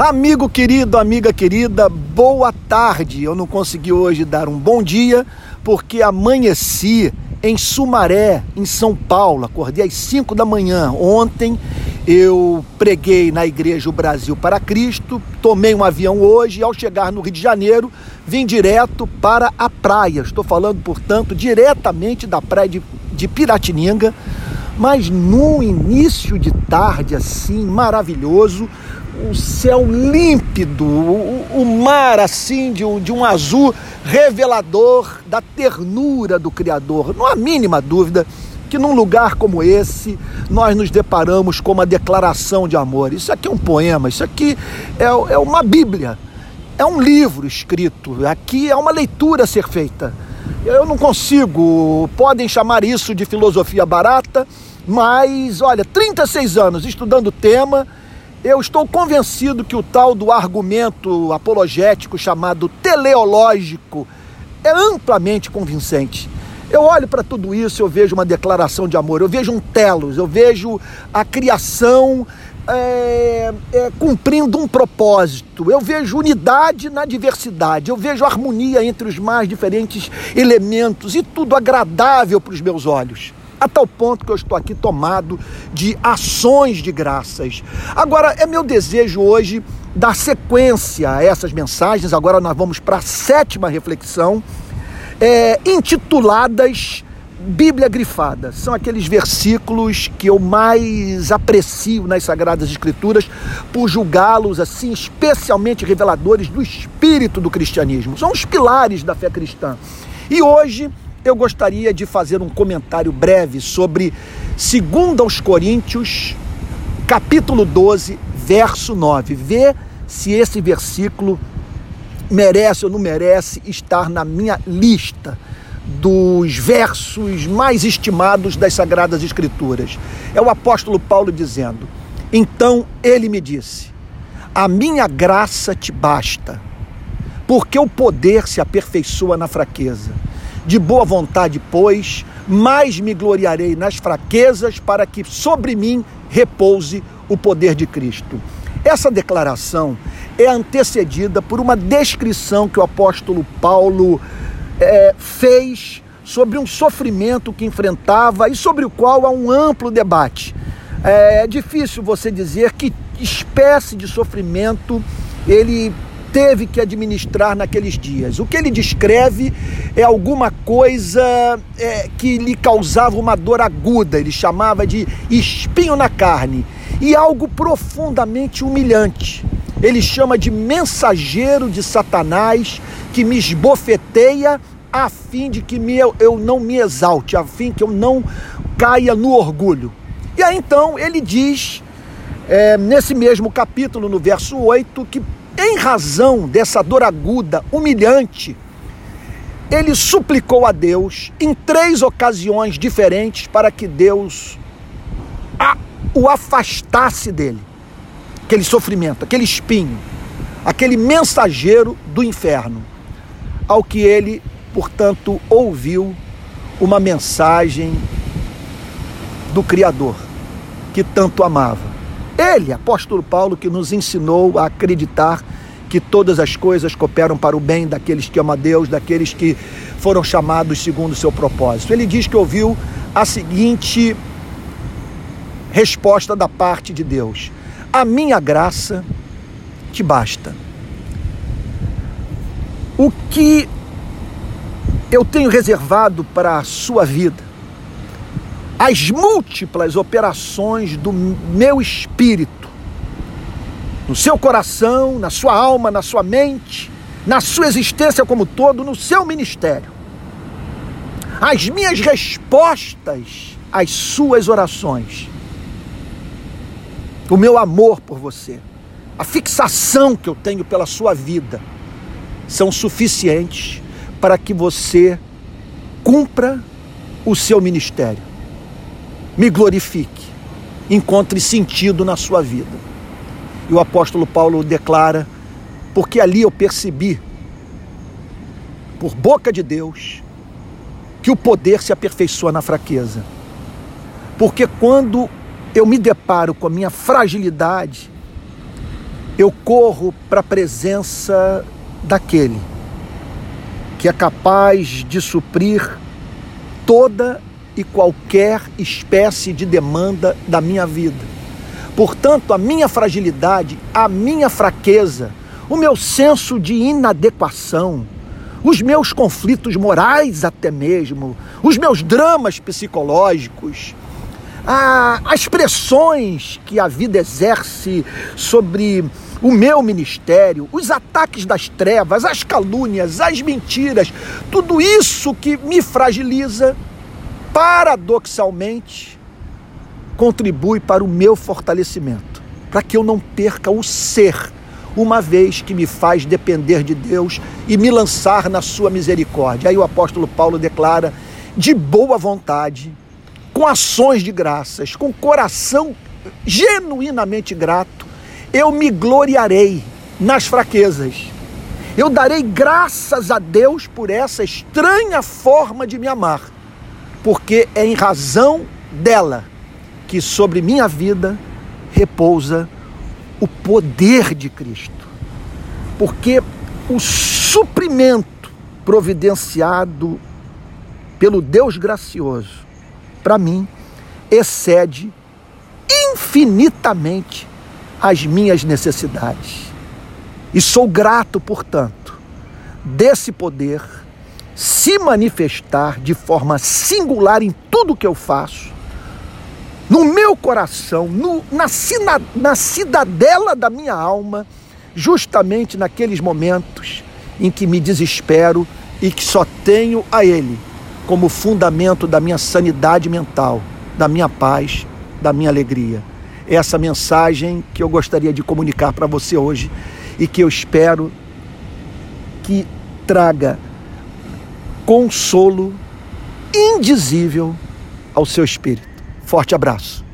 Amigo querido, amiga querida, boa tarde. Eu não consegui hoje dar um bom dia porque amanheci em Sumaré, em São Paulo. Acordei às 5 da manhã. Ontem eu preguei na Igreja o Brasil para Cristo, tomei um avião hoje e ao chegar no Rio de Janeiro, vim direto para a praia. Estou falando, portanto, diretamente da praia de, de Piratininga, mas no início de tarde assim, maravilhoso, o céu límpido, o, o mar assim de um, de um azul revelador da ternura do Criador. Não há mínima dúvida que num lugar como esse nós nos deparamos com uma declaração de amor. Isso aqui é um poema, isso aqui é, é uma Bíblia, é um livro escrito, aqui é uma leitura a ser feita. Eu não consigo, podem chamar isso de filosofia barata, mas olha, 36 anos estudando o tema eu estou convencido que o tal do argumento apologético chamado teleológico é amplamente convincente. Eu olho para tudo isso, eu vejo uma declaração de amor, eu vejo um telos, eu vejo a criação é, é, cumprindo um propósito, eu vejo unidade na diversidade, eu vejo harmonia entre os mais diferentes elementos e tudo agradável para os meus olhos a tal ponto que eu estou aqui tomado de ações de graças. Agora, é meu desejo hoje dar sequência a essas mensagens. Agora nós vamos para a sétima reflexão, é, intituladas Bíblia grifada. São aqueles versículos que eu mais aprecio nas Sagradas Escrituras por julgá-los assim especialmente reveladores do espírito do cristianismo. São os pilares da fé cristã. E hoje eu gostaria de fazer um comentário breve sobre 2 aos Coríntios, capítulo 12, verso 9. Vê se esse versículo merece ou não merece estar na minha lista dos versos mais estimados das Sagradas Escrituras. É o apóstolo Paulo dizendo: Então ele me disse: A minha graça te basta, porque o poder se aperfeiçoa na fraqueza. De boa vontade, pois, mais me gloriarei nas fraquezas, para que sobre mim repouse o poder de Cristo. Essa declaração é antecedida por uma descrição que o apóstolo Paulo é, fez sobre um sofrimento que enfrentava e sobre o qual há um amplo debate. É difícil você dizer que espécie de sofrimento ele teve que administrar naqueles dias. O que ele descreve é alguma coisa é, que lhe causava uma dor aguda, ele chamava de espinho na carne, e algo profundamente humilhante. Ele chama de mensageiro de Satanás que me esbofeteia a fim de que me, eu não me exalte, a fim que eu não caia no orgulho. E aí então ele diz, é, nesse mesmo capítulo, no verso 8, que em razão dessa dor aguda, humilhante, ele suplicou a Deus em três ocasiões diferentes para que Deus a, o afastasse dele. Aquele sofrimento, aquele espinho, aquele mensageiro do inferno. Ao que ele, portanto, ouviu uma mensagem do Criador, que tanto amava. Ele, apóstolo Paulo, que nos ensinou a acreditar que todas as coisas cooperam para o bem daqueles que amam a Deus, daqueles que foram chamados segundo o seu propósito. Ele diz que ouviu a seguinte resposta da parte de Deus: A minha graça te basta. O que eu tenho reservado para a sua vida as múltiplas operações do meu espírito, no seu coração, na sua alma, na sua mente, na sua existência como todo, no seu ministério. As minhas respostas às suas orações, o meu amor por você, a fixação que eu tenho pela sua vida, são suficientes para que você cumpra o seu ministério me glorifique, encontre sentido na sua vida. E o apóstolo Paulo declara: porque ali eu percebi, por boca de Deus, que o poder se aperfeiçoa na fraqueza. Porque quando eu me deparo com a minha fragilidade, eu corro para a presença daquele que é capaz de suprir toda e qualquer espécie de demanda da minha vida. Portanto, a minha fragilidade, a minha fraqueza, o meu senso de inadequação, os meus conflitos morais, até mesmo, os meus dramas psicológicos, as pressões que a vida exerce sobre o meu ministério, os ataques das trevas, as calúnias, as mentiras, tudo isso que me fragiliza, paradoxalmente, contribui para o meu fortalecimento, para que eu não perca o ser, uma vez que me faz depender de Deus e me lançar na sua misericórdia. Aí o apóstolo Paulo declara: de boa vontade, com ações de graças, com coração genuinamente grato, eu me gloriarei nas fraquezas. Eu darei graças a Deus por essa estranha forma de me amar, porque é em razão dela que sobre minha vida repousa o poder de Cristo. Porque o suprimento providenciado pelo Deus gracioso para mim excede infinitamente as minhas necessidades. E sou grato, portanto, desse poder se manifestar de forma singular em tudo que eu faço, no meu coração, no, na, na cidadela da minha alma, justamente naqueles momentos em que me desespero e que só tenho a Ele como fundamento da minha sanidade mental, da minha paz, da minha alegria. É essa mensagem que eu gostaria de comunicar para você hoje e que eu espero que traga consolo indizível ao seu espírito. Forte abraço.